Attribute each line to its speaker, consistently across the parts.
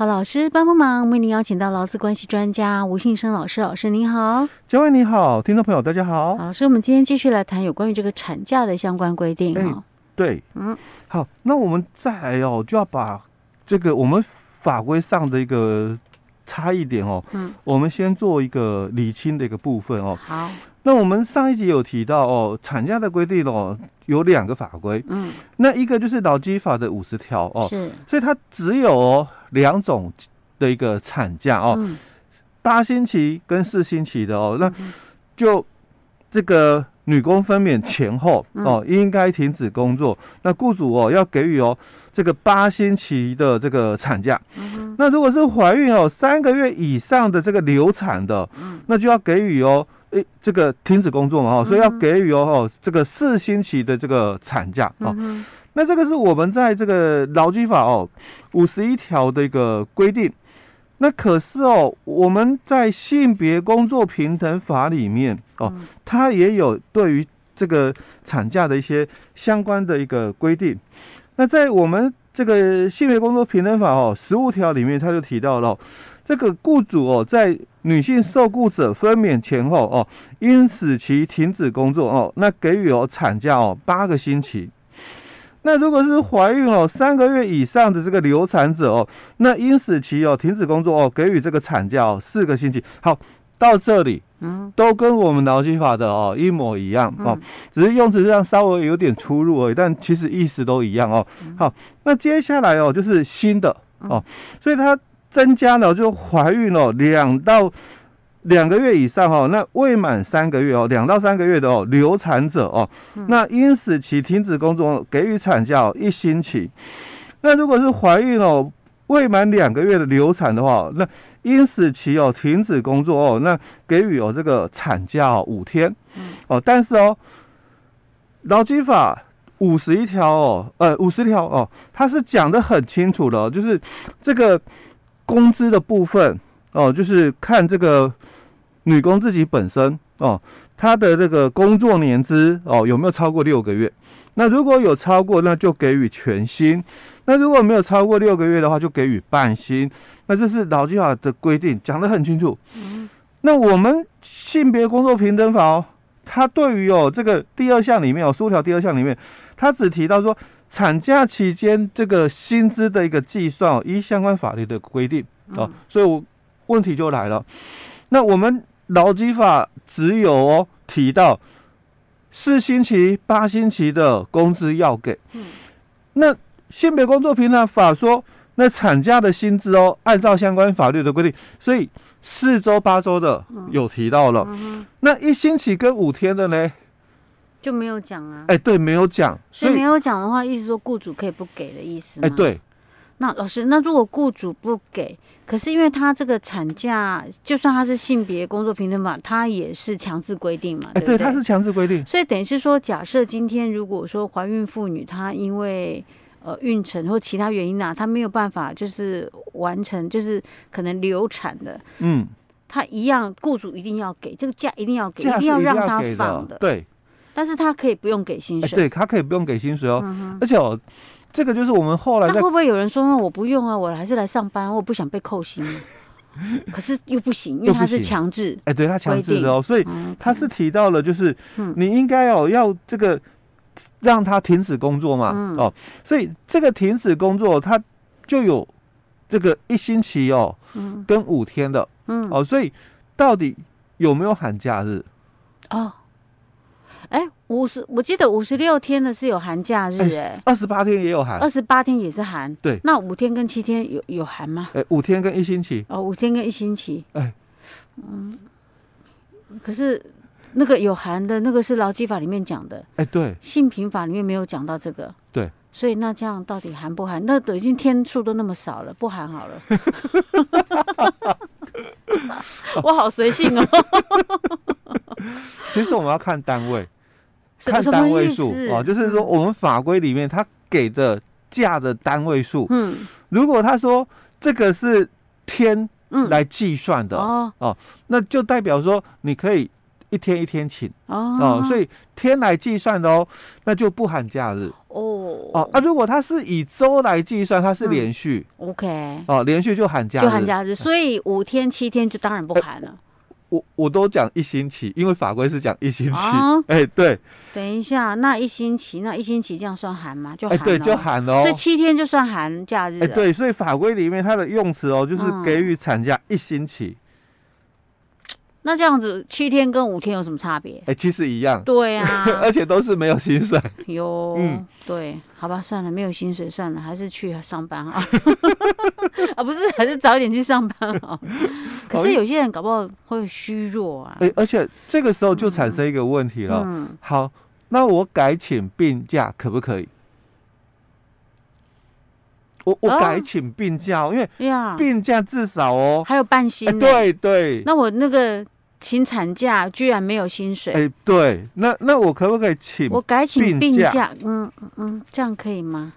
Speaker 1: 好，老师帮帮忙，为您邀请到劳资关系专家吴信生老师，老师您好，
Speaker 2: 嘉惠你好，听众朋友大家好。
Speaker 1: 好，老师，我们今天继续来谈有关于这个产假的相关规定哈、
Speaker 2: 欸。对，嗯，好，那我们再来哦，就要把这个我们法规上的一个差异点哦，嗯，我们先做一个理清的一个部分哦。
Speaker 1: 好。
Speaker 2: 那我们上一集有提到哦，产假的规定哦，有两个法规，嗯，那一个就是劳基法的五十条哦，
Speaker 1: 是，
Speaker 2: 所以它只有两种的一个产假哦，八星期跟四星期的哦，那就这个女工分娩前后哦，应该停止工作，那雇主哦要给予哦这个八星期的这个产假，那如果是怀孕哦三个月以上的这个流产的，那就要给予哦。诶，这个停止工作嘛，哈，所以要给予哦，哦，这个四星期的这个产假哦。那这个是我们在这个劳基法哦五十一条的一个规定。那可是哦，我们在性别工作平等法里面哦，它也有对于这个产假的一些相关的一个规定。那在我们这个性别工作平等法哦十五条里面，它就提到了。这个雇主哦，在女性受雇者分娩前后哦，应使其停止工作哦，那给予哦产假哦八个星期。那如果是怀孕哦三个月以上的这个流产者哦，那因此其哦停止工作哦，给予这个产假哦四个星期。好，到这里，嗯，都跟我们劳基法的哦一模一样哦，只是用词上稍微有点出入而已，但其实意思都一样哦。好，那接下来哦就是新的哦，所以它。增加了就怀孕了两到两个月以上哦，那未满三个月哦，两到三个月的哦流产者哦，那因此其停止工作，给予产假一星期。那如果是怀孕哦未满两个月的流产的话，那因此其哦停止工作哦，那给予哦这个产假哦五天。哦，但是哦劳基法五十一条哦，呃五十条哦，它是讲的很清楚的，就是这个。工资的部分哦，就是看这个女工自己本身哦，她的这个工作年资哦有没有超过六个月？那如果有超过，那就给予全薪；那如果没有超过六个月的话，就给予半薪。那这是劳基法的规定，讲得很清楚。那我们性别工作平等法哦，它对于哦这个第二项里面哦，十五条第二项里面，它只提到说。产假期间这个薪资的一个计算，依相关法律的规定哦，所以我问题就来了。那我们劳基法只有哦提到四星期、八星期的工资要给。那性别工作平等法说，那产假的薪资哦，按照相关法律的规定，所以四周、八周的有提到了。那一星期跟五天的呢？
Speaker 1: 就没有讲啊？
Speaker 2: 哎，对，没有讲，
Speaker 1: 所以没有讲的话，意思说雇主可以不给的意思吗？
Speaker 2: 哎，对。
Speaker 1: 那老师，那如果雇主不给，可是因为他这个产假，就算他是性别工作平等法，他也是强制规定嘛？哎，对，
Speaker 2: 他是强制规定。
Speaker 1: 所以等于是说，假设今天如果说怀孕妇女她因为呃孕程或其他原因啊，她没有办法就是完成，就是可能流产的，嗯，她一样，雇主一定要给这个假，一定要给，一定要让她放的，
Speaker 2: 对。
Speaker 1: 但是他可以不用给薪水，
Speaker 2: 欸、对他可以不用给薪水哦。嗯、而且哦，这个就是我们后来那会
Speaker 1: 不会有人说，那我不用啊，我还是来上班，我不想被扣薪。可是又不行，因为他是强制，
Speaker 2: 哎，欸、对他强制的哦，所以他是提到了，就是你应该哦要这个让他停止工作嘛，嗯、哦，所以这个停止工作他就有这个一星期哦，嗯，跟五天的，嗯，哦，所以到底有没有寒假日？
Speaker 1: 哦。哎，五十，我记得五十六天的是有寒假日，哎，
Speaker 2: 二十八天也有寒，
Speaker 1: 二十八天也是寒，
Speaker 2: 对，
Speaker 1: 那五天跟七天有有寒吗？
Speaker 2: 哎，五天跟一星期，
Speaker 1: 哦，五天跟一星期，哎，嗯，可是那个有寒的那个是劳基法里面讲的，
Speaker 2: 哎，对，
Speaker 1: 性平法里面没有讲到这个，
Speaker 2: 对，
Speaker 1: 所以那这样到底寒不寒？那都已经天数都那么少了，不寒好了，我好随性哦，
Speaker 2: 其实我们要看单位。看单位数哦，就是说我们法规里面他给的假的单位数，嗯，如果他说这个是天来计算的，哦。哦，那就代表说你可以一天一天请哦，哦，所以天来计算的哦，那就不含假日哦哦。啊，如果它是以周来计算，它是连续、
Speaker 1: 嗯、OK
Speaker 2: 哦，连续就含假日，
Speaker 1: 就含假日，所以五天七天就当然不含了。欸
Speaker 2: 我我都讲一星期，因为法规是讲一星期。哎、欸，对。
Speaker 1: 等一下，那一星期，那一星期这样算寒吗？就。哎、
Speaker 2: 欸，对，就寒哦。
Speaker 1: 所以七天就算寒假日。哎、欸，
Speaker 2: 对，所以法规里面它的用词哦，就是给予产假一星期。
Speaker 1: 嗯、那这样子，七天跟五天有什么差别？
Speaker 2: 哎、欸，其实一样。
Speaker 1: 对啊，
Speaker 2: 而且都是没有薪水。
Speaker 1: 有，嗯，对，好吧，算了，没有薪水算了，还是去上班啊。啊，不是，还是早一点去上班啊。可是有些人搞不好会虚弱啊。
Speaker 2: 哎，而且这个时候就产生一个问题了。嗯，好，那我改请病假可不可以？我我改请病假，因为病假至少哦
Speaker 1: 还有半薪。
Speaker 2: 对对。
Speaker 1: 那我那个请产假居然没有薪水。
Speaker 2: 哎，对，那那我可不可以请？
Speaker 1: 我改请病假，嗯嗯，这样可以吗？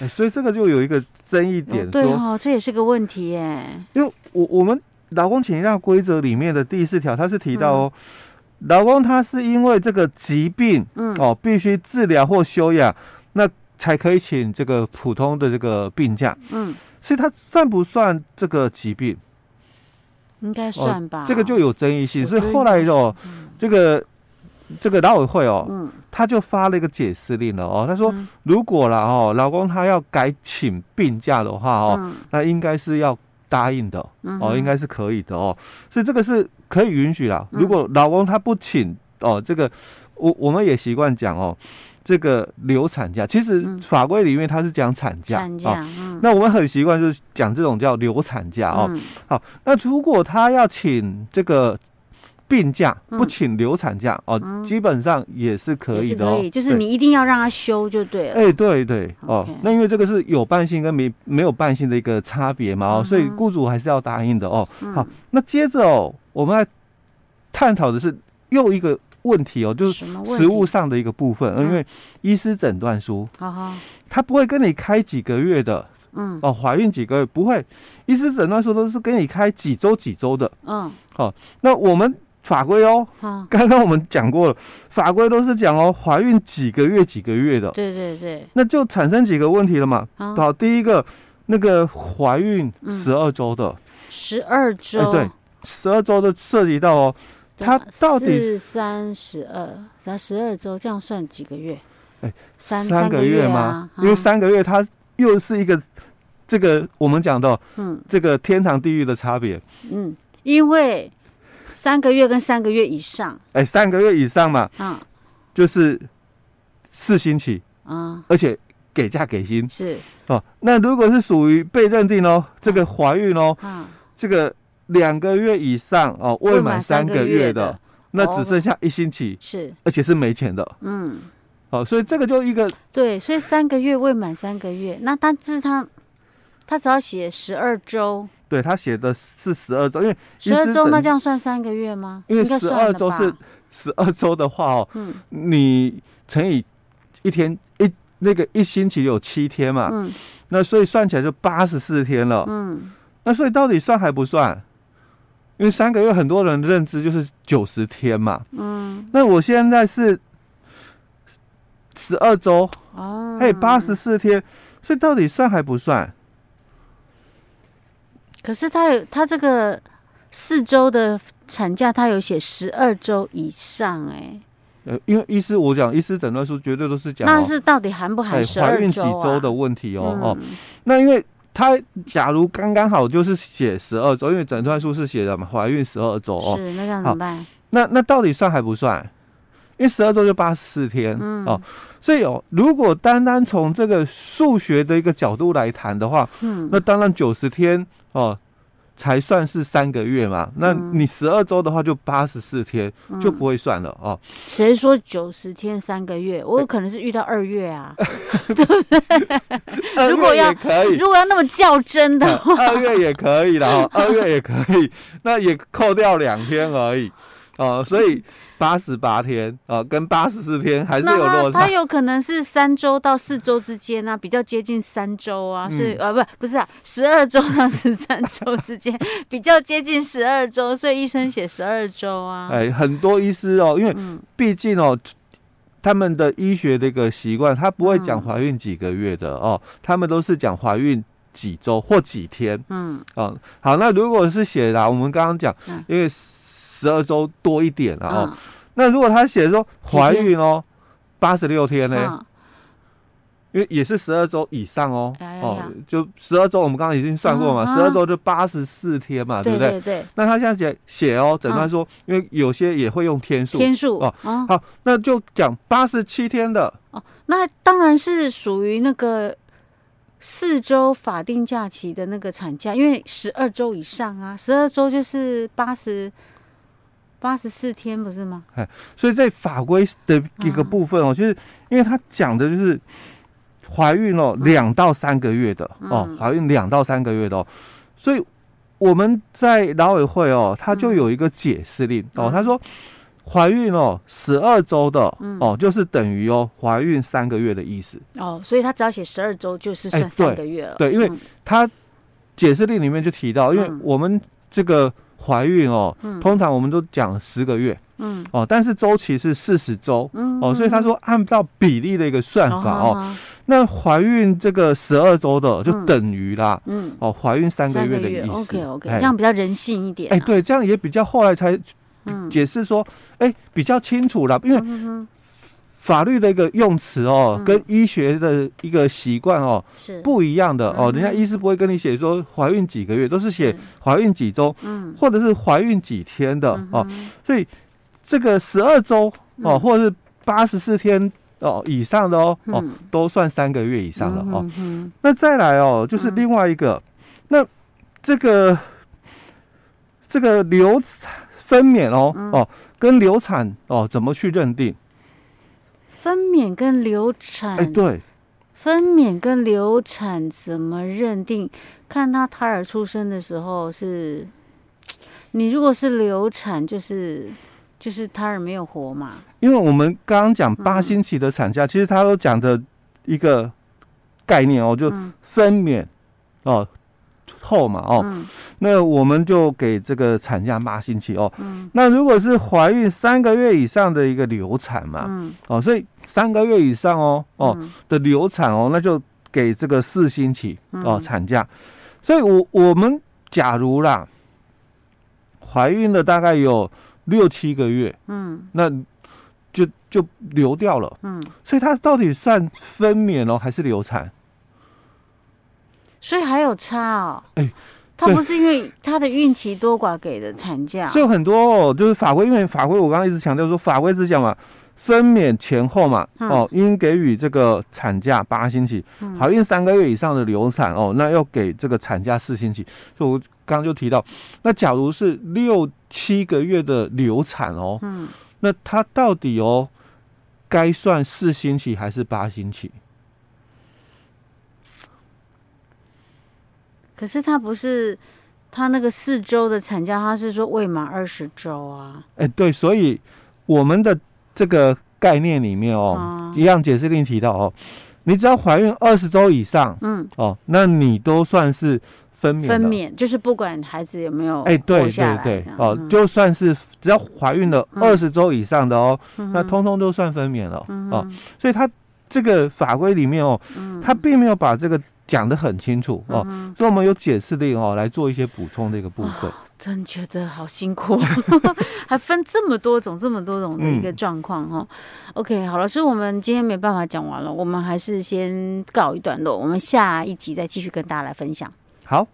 Speaker 2: 哎，所以这个就有一个争议点，
Speaker 1: 对哦，这也是个问题耶。
Speaker 2: 因为我我们。劳工请假规则里面的第四条，它是提到哦，劳工他是因为这个疾病，嗯，哦，必须治疗或休养，那才可以请这个普通的这个病假，嗯，所以它算不算这个疾病？
Speaker 1: 应该算吧。
Speaker 2: 这个就有争议性，所以后来哦，这个这个劳委会哦，嗯，他就发了一个解释令了哦，他说如果了哦，老公他要改请病假的话哦，那应该是要。答应的哦，应该是可以的哦，所以这个是可以允许啦。如果老公他不请哦，这个我我们也习惯讲哦，这个流产假，其实法规里面它是讲产假，产假，那我们很习惯就是讲这种叫流产假哦。好，那如果他要请这个。病假不请流产假哦，基本上也是可以的哦。
Speaker 1: 就是你一定要让他休就对了。
Speaker 2: 哎，对对哦，那因为这个是有伴性跟没没有伴性的一个差别嘛哦，所以雇主还是要答应的哦。好，那接着哦，我们来探讨的是又一个问题哦，就是食物上的一个部分，因为医师诊断书，他不会跟你开几个月的，嗯。哦，怀孕几个月不会，医师诊断书都是跟你开几周几周的，嗯，好，那我们。法规哦，刚刚我们讲过了，法规都是讲哦，怀孕几个月几个月的，
Speaker 1: 对对对，
Speaker 2: 那就产生几个问题了嘛。好，第一个，那个怀孕十二周的，
Speaker 1: 十二周，
Speaker 2: 哎对，十二周的涉及到哦，它到底
Speaker 1: 是三十二，才十二周，这样算几个月？
Speaker 2: 哎，三三个月吗？因为三个月它又是一个这个我们讲到，嗯，这个天堂地狱的差别，
Speaker 1: 嗯，因为。三个月跟三个月以上，
Speaker 2: 哎，三个月以上嘛，嗯，就是四星期，嗯，而且给价给薪
Speaker 1: 是
Speaker 2: 哦。那如果是属于被认定哦，这个怀孕哦，嗯，这个两个月以上哦，未满三个月的，那只剩下一星期是，而且是没钱的，嗯，好，所以这个就一个
Speaker 1: 对，所以三个月未满三个月，那但是他他只要写十二周。
Speaker 2: 对他写的是十二周，因为
Speaker 1: 十二周那这样算三个月吗？
Speaker 2: 因为十二周是十二周的话哦，嗯，你乘以一天一那个一星期有七天嘛，嗯，那所以算起来就八十四天了，嗯，那所以到底算还不算？因为三个月很多人的认知就是九十天嘛，嗯，那我现在是十二周哦，哎八十四天，所以到底算还不算？
Speaker 1: 可是他有他这个四周的产假，他有写十二周以上哎、欸。
Speaker 2: 呃，因为医师我讲医师诊断书绝对都是讲，
Speaker 1: 那是到底含不含十二周啊？怀孕几周
Speaker 2: 的问题哦、嗯、哦。那因为他假如刚刚好就是写十二周，因为诊断书是写的嘛，怀孕十二周哦。
Speaker 1: 是，那这样怎么办？
Speaker 2: 那那到底算还不算？因为十二周就八十四天、嗯、哦。所以哦，如果单单从这个数学的一个角度来谈的话，嗯，那当然九十天。哦，才算是三个月嘛？那你十二周的话，就八十四天，嗯、就不会算了哦。
Speaker 1: 谁说九十天三个月？我有可能是遇到二月啊，对不对？如果要可以，如果要那么较真的话，
Speaker 2: 二月也可以了，二月也可以，那也扣掉两天而已。哦，所以八十八天啊，跟八十四天还是有落差。
Speaker 1: 它有可能是三周到四周之间啊，比较接近三周啊，是呃、嗯啊、不不是啊，十二周到十三周之间 比较接近十二周，所以医生写十二周啊。
Speaker 2: 哎，很多医师哦，因为毕竟哦，他们的医学的一个习惯，他不会讲怀孕几个月的哦，他们都是讲怀孕几周或几天。嗯，哦，好，那如果是写啦，我们刚刚讲，因为。十二周多一点了哦，嗯、那如果他写说怀孕哦，八十六天呢？嗯、因为也是十二周以上哦，哦，就十二周我们刚刚已经算过嘛，十二周就八十四天嘛，对不对？对对对。那他现在写写哦，诊断说，嗯、因为有些也会用天数，
Speaker 1: 天数哦，
Speaker 2: 嗯、好，那就讲八十七天的。
Speaker 1: 哦，那当然是属于那个四周法定假期的那个产假，因为十二周以上啊，十二周就是八十。八十四天不是吗？
Speaker 2: 哎，所以在法规的一个部分哦，就是因为他讲的就是怀孕哦，两到三个月的哦，怀孕两到三个月的哦，所以我们在劳委会哦，他就有一个解释令哦，他说怀孕哦十二周的哦，就是等于哦怀孕三个月的意思。
Speaker 1: 哦，所以他只要写十二周就是算三个月了。
Speaker 2: 对，因为他解释令里面就提到，因为我们这个。怀孕哦，通常我们都讲十个月，嗯，哦，但是周期是四十周，嗯，哦，所以他说按照比例的一个算法哦，那怀孕这个十二周的就等于啦，嗯，哦，怀孕三个月的意思
Speaker 1: ，OK OK，这样比较人性一点，
Speaker 2: 哎，对，这样也比较后来才解释说，哎，比较清楚了，因为。法律的一个用词哦，跟医学的一个习惯哦是。不一样的哦。人家医师不会跟你写说怀孕几个月，都是写怀孕几周，嗯，或者是怀孕几天的哦。所以这个十二周哦，或者是八十四天哦以上的哦哦，都算三个月以上的哦。那再来哦，就是另外一个，那这个这个流分娩哦哦，跟流产哦怎么去认定？
Speaker 1: 分娩跟流产，
Speaker 2: 哎，对，
Speaker 1: 分娩跟流产怎么认定？看他胎儿出生的时候是，你如果是流产，就是就是胎儿没有活嘛。
Speaker 2: 因为我们刚刚讲八星期的产假，嗯、其实他都讲的一个概念哦，就分娩、嗯、哦。后嘛哦，嗯、那我们就给这个产假八星期哦。嗯、那如果是怀孕三个月以上的一个流产嘛，嗯、哦，所以三个月以上哦哦的流产哦，那就给这个四星期哦产假。所以我我们假如啦，怀孕了大概有六七个月，嗯，那就就流掉了，嗯，所以它到底算分娩哦还是流产？
Speaker 1: 所以还有差哦，哎，他不是因为他的孕期多寡给的产假，
Speaker 2: 所以很多哦，就是法规，因为法规我刚刚一直强调说，法规只讲嘛，分娩前后嘛，哦，应给予这个产假八星期，怀孕三个月以上的流产哦，那要给这个产假四星期。所以我刚刚就提到，那假如是六七个月的流产哦，嗯，那他到底哦，该算四星期还是八星期？
Speaker 1: 可是他不是他那个四周的产假，他是说未满二十周啊。
Speaker 2: 哎，对，所以我们的这个概念里面哦，嗯、一样解释令提到哦，你只要怀孕二十周以上，嗯，哦，那你都算是分娩。
Speaker 1: 分娩就是不管孩子有没有
Speaker 2: 哎，对对对，哦，就算是只要怀孕了二十周以上的哦，嗯、那通通都算分娩了、嗯、哦。所以他这个法规里面哦，他并没有把这个。讲得很清楚哦，嗯、所以我们有解释令哦来做一些补充的一个部分。哦、
Speaker 1: 真觉得好辛苦，还分这么多种、这么多种的一个状况哈。嗯、OK，好，老师，我们今天没办法讲完了，我们还是先告一段落，我们下一集再继续跟大家来分享。
Speaker 2: 好。